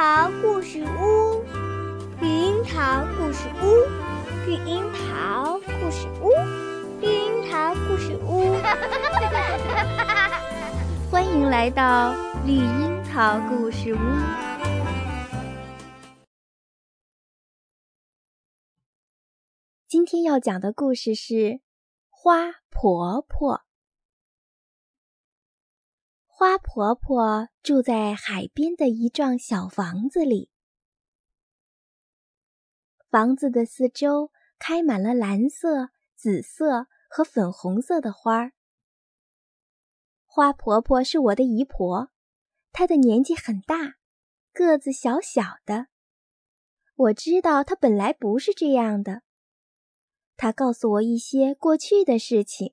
桃故事屋，绿樱桃故事屋，绿樱桃故事屋，绿樱桃故事屋。欢迎来到绿樱桃故事屋。今天要讲的故事是《花婆婆》。花婆婆住在海边的一幢小房子里，房子的四周开满了蓝色、紫色和粉红色的花儿。花婆婆是我的姨婆，她的年纪很大，个子小小的。我知道她本来不是这样的。她告诉我一些过去的事情。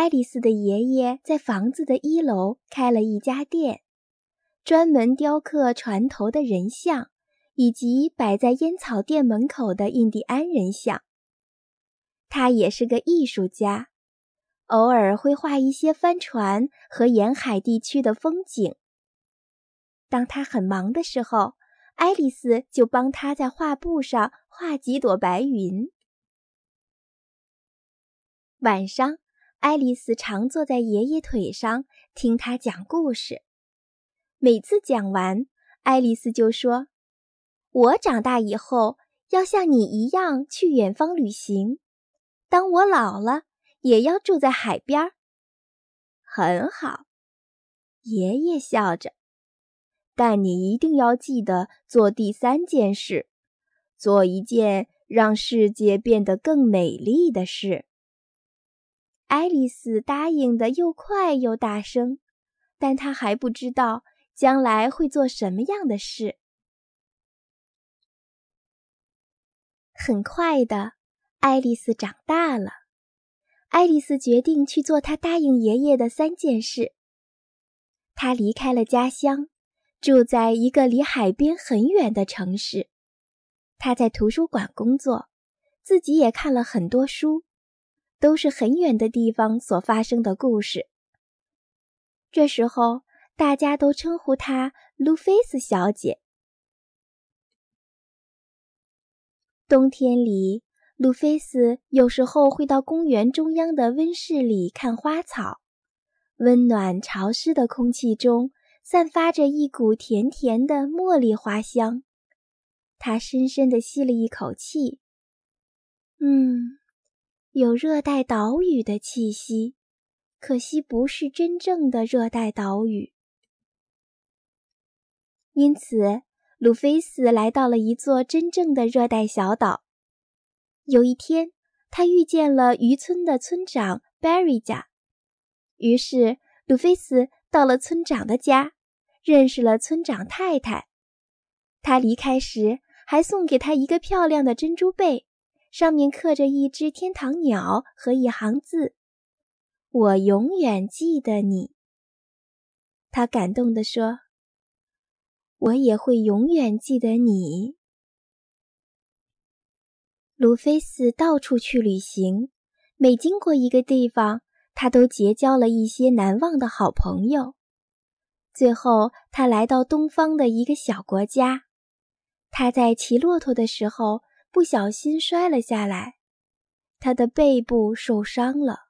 爱丽丝的爷爷在房子的一楼开了一家店，专门雕刻船头的人像，以及摆在烟草店门口的印第安人像。他也是个艺术家，偶尔会画一些帆船和沿海地区的风景。当他很忙的时候，爱丽丝就帮他在画布上画几朵白云。晚上。爱丽丝常坐在爷爷腿上听他讲故事。每次讲完，爱丽丝就说：“我长大以后要像你一样去远方旅行。当我老了，也要住在海边。”很好，爷爷笑着。但你一定要记得做第三件事，做一件让世界变得更美丽的事。爱丽丝答应的又快又大声，但她还不知道将来会做什么样的事。很快的，爱丽丝长大了。爱丽丝决定去做她答应爷爷的三件事。她离开了家乡，住在一个离海边很远的城市。她在图书馆工作，自己也看了很多书。都是很远的地方所发生的故事。这时候，大家都称呼她路菲斯小姐。冬天里，路菲斯有时候会到公园中央的温室里看花草。温暖潮湿的空气中散发着一股甜甜的茉莉花香。他深深地吸了一口气，嗯。有热带岛屿的气息，可惜不是真正的热带岛屿。因此，鲁菲斯来到了一座真正的热带小岛。有一天，他遇见了渔村的村长 Barry 家，于是鲁菲斯到了村长的家，认识了村长太太。他离开时还送给他一个漂亮的珍珠贝。上面刻着一只天堂鸟和一行字：“我永远记得你。”他感动地说：“我也会永远记得你。”卢菲斯到处去旅行，每经过一个地方，他都结交了一些难忘的好朋友。最后，他来到东方的一个小国家。他在骑骆驼的时候。不小心摔了下来，他的背部受伤了。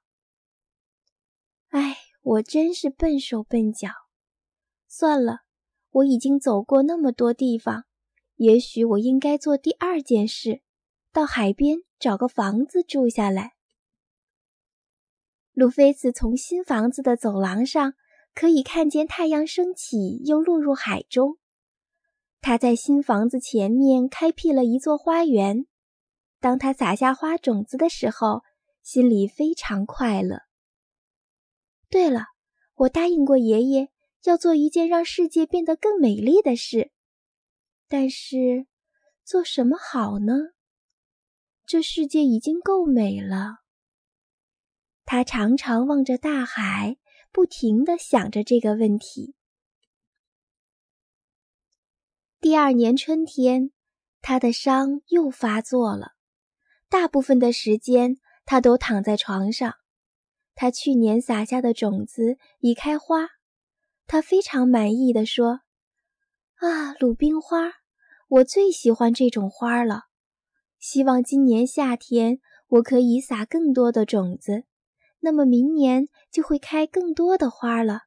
哎，我真是笨手笨脚。算了，我已经走过那么多地方，也许我应该做第二件事，到海边找个房子住下来。路飞斯从新房子的走廊上可以看见太阳升起又落入海中。他在新房子前面开辟了一座花园。当他撒下花种子的时候，心里非常快乐。对了，我答应过爷爷要做一件让世界变得更美丽的事。但是，做什么好呢？这世界已经够美了。他常常望着大海，不停地想着这个问题。第二年春天，他的伤又发作了。大部分的时间，他都躺在床上。他去年撒下的种子已开花，他非常满意的说：“啊，鲁冰花，我最喜欢这种花了。希望今年夏天我可以撒更多的种子，那么明年就会开更多的花了。”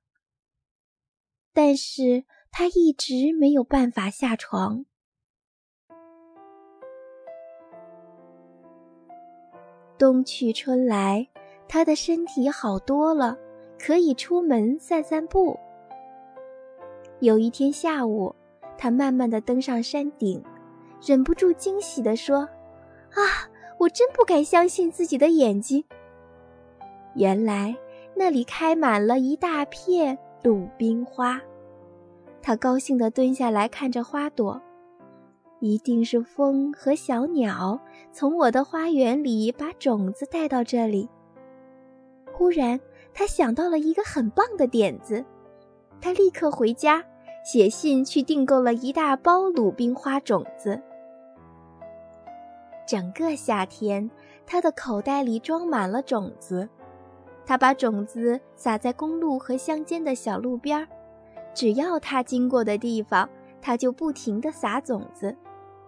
但是他一直没有办法下床。冬去春来，他的身体好多了，可以出门散散步。有一天下午，他慢慢的登上山顶，忍不住惊喜地说：“啊，我真不敢相信自己的眼睛！原来那里开满了一大片鲁冰花。”他高兴地蹲下来看着花朵。一定是风和小鸟从我的花园里把种子带到这里。忽然，他想到了一个很棒的点子，他立刻回家写信去订购了一大包鲁冰花种子。整个夏天，他的口袋里装满了种子。他把种子撒在公路和乡间的小路边儿，只要它经过的地方，它就不停地撒种子。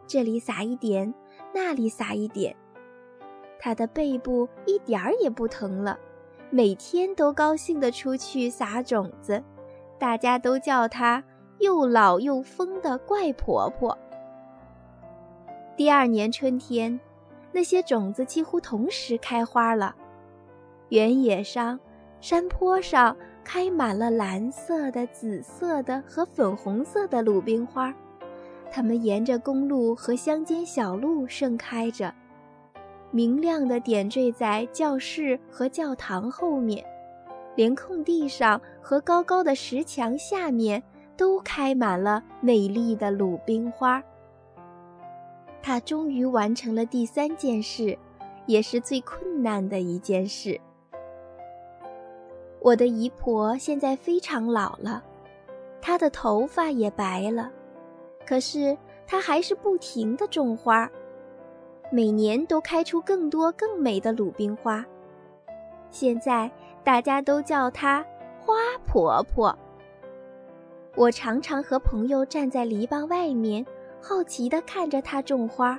这里撒一点，那里撒一点，它的背部一点儿也不疼了。每天都高兴地出去撒种子，大家都叫它又老又疯的怪婆婆。第二年春天，那些种子几乎同时开花了，原野上、山坡上开满了蓝色的、紫色的和粉红色的鲁冰花。它们沿着公路和乡间小路盛开着，明亮的点缀在教室和教堂后面，连空地上和高高的石墙下面都开满了美丽的鲁冰花。他终于完成了第三件事，也是最困难的一件事。我的姨婆现在非常老了，她的头发也白了。可是她还是不停地种花，每年都开出更多更美的鲁冰花。现在大家都叫她花婆婆。我常常和朋友站在篱笆外面，好奇地看着她种花。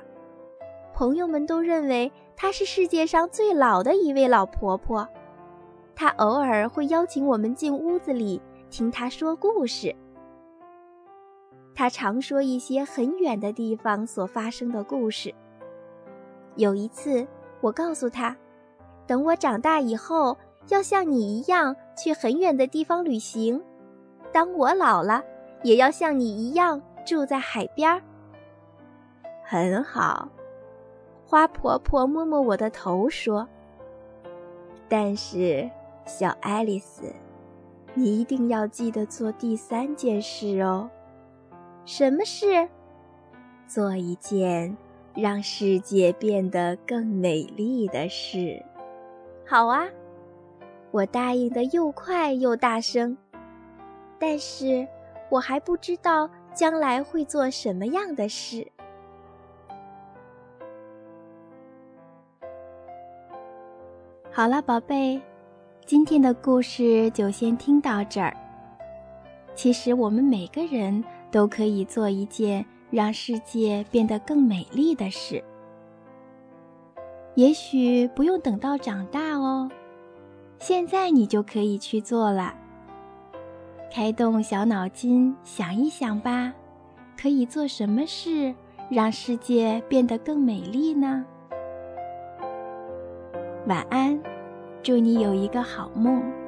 朋友们都认为她是世界上最老的一位老婆婆。他偶尔会邀请我们进屋子里听他说故事。他常说一些很远的地方所发生的故事。有一次，我告诉他，等我长大以后，要像你一样去很远的地方旅行。当我老了，也要像你一样住在海边儿。很好，花婆婆摸摸我的头说：“但是，小爱丽丝，你一定要记得做第三件事哦。”什么事？做一件让世界变得更美丽的事。好啊，我答应的又快又大声。但是我还不知道将来会做什么样的事。好了，宝贝，今天的故事就先听到这儿。其实我们每个人。都可以做一件让世界变得更美丽的事。也许不用等到长大哦，现在你就可以去做了。开动小脑筋想一想吧，可以做什么事让世界变得更美丽呢？晚安，祝你有一个好梦。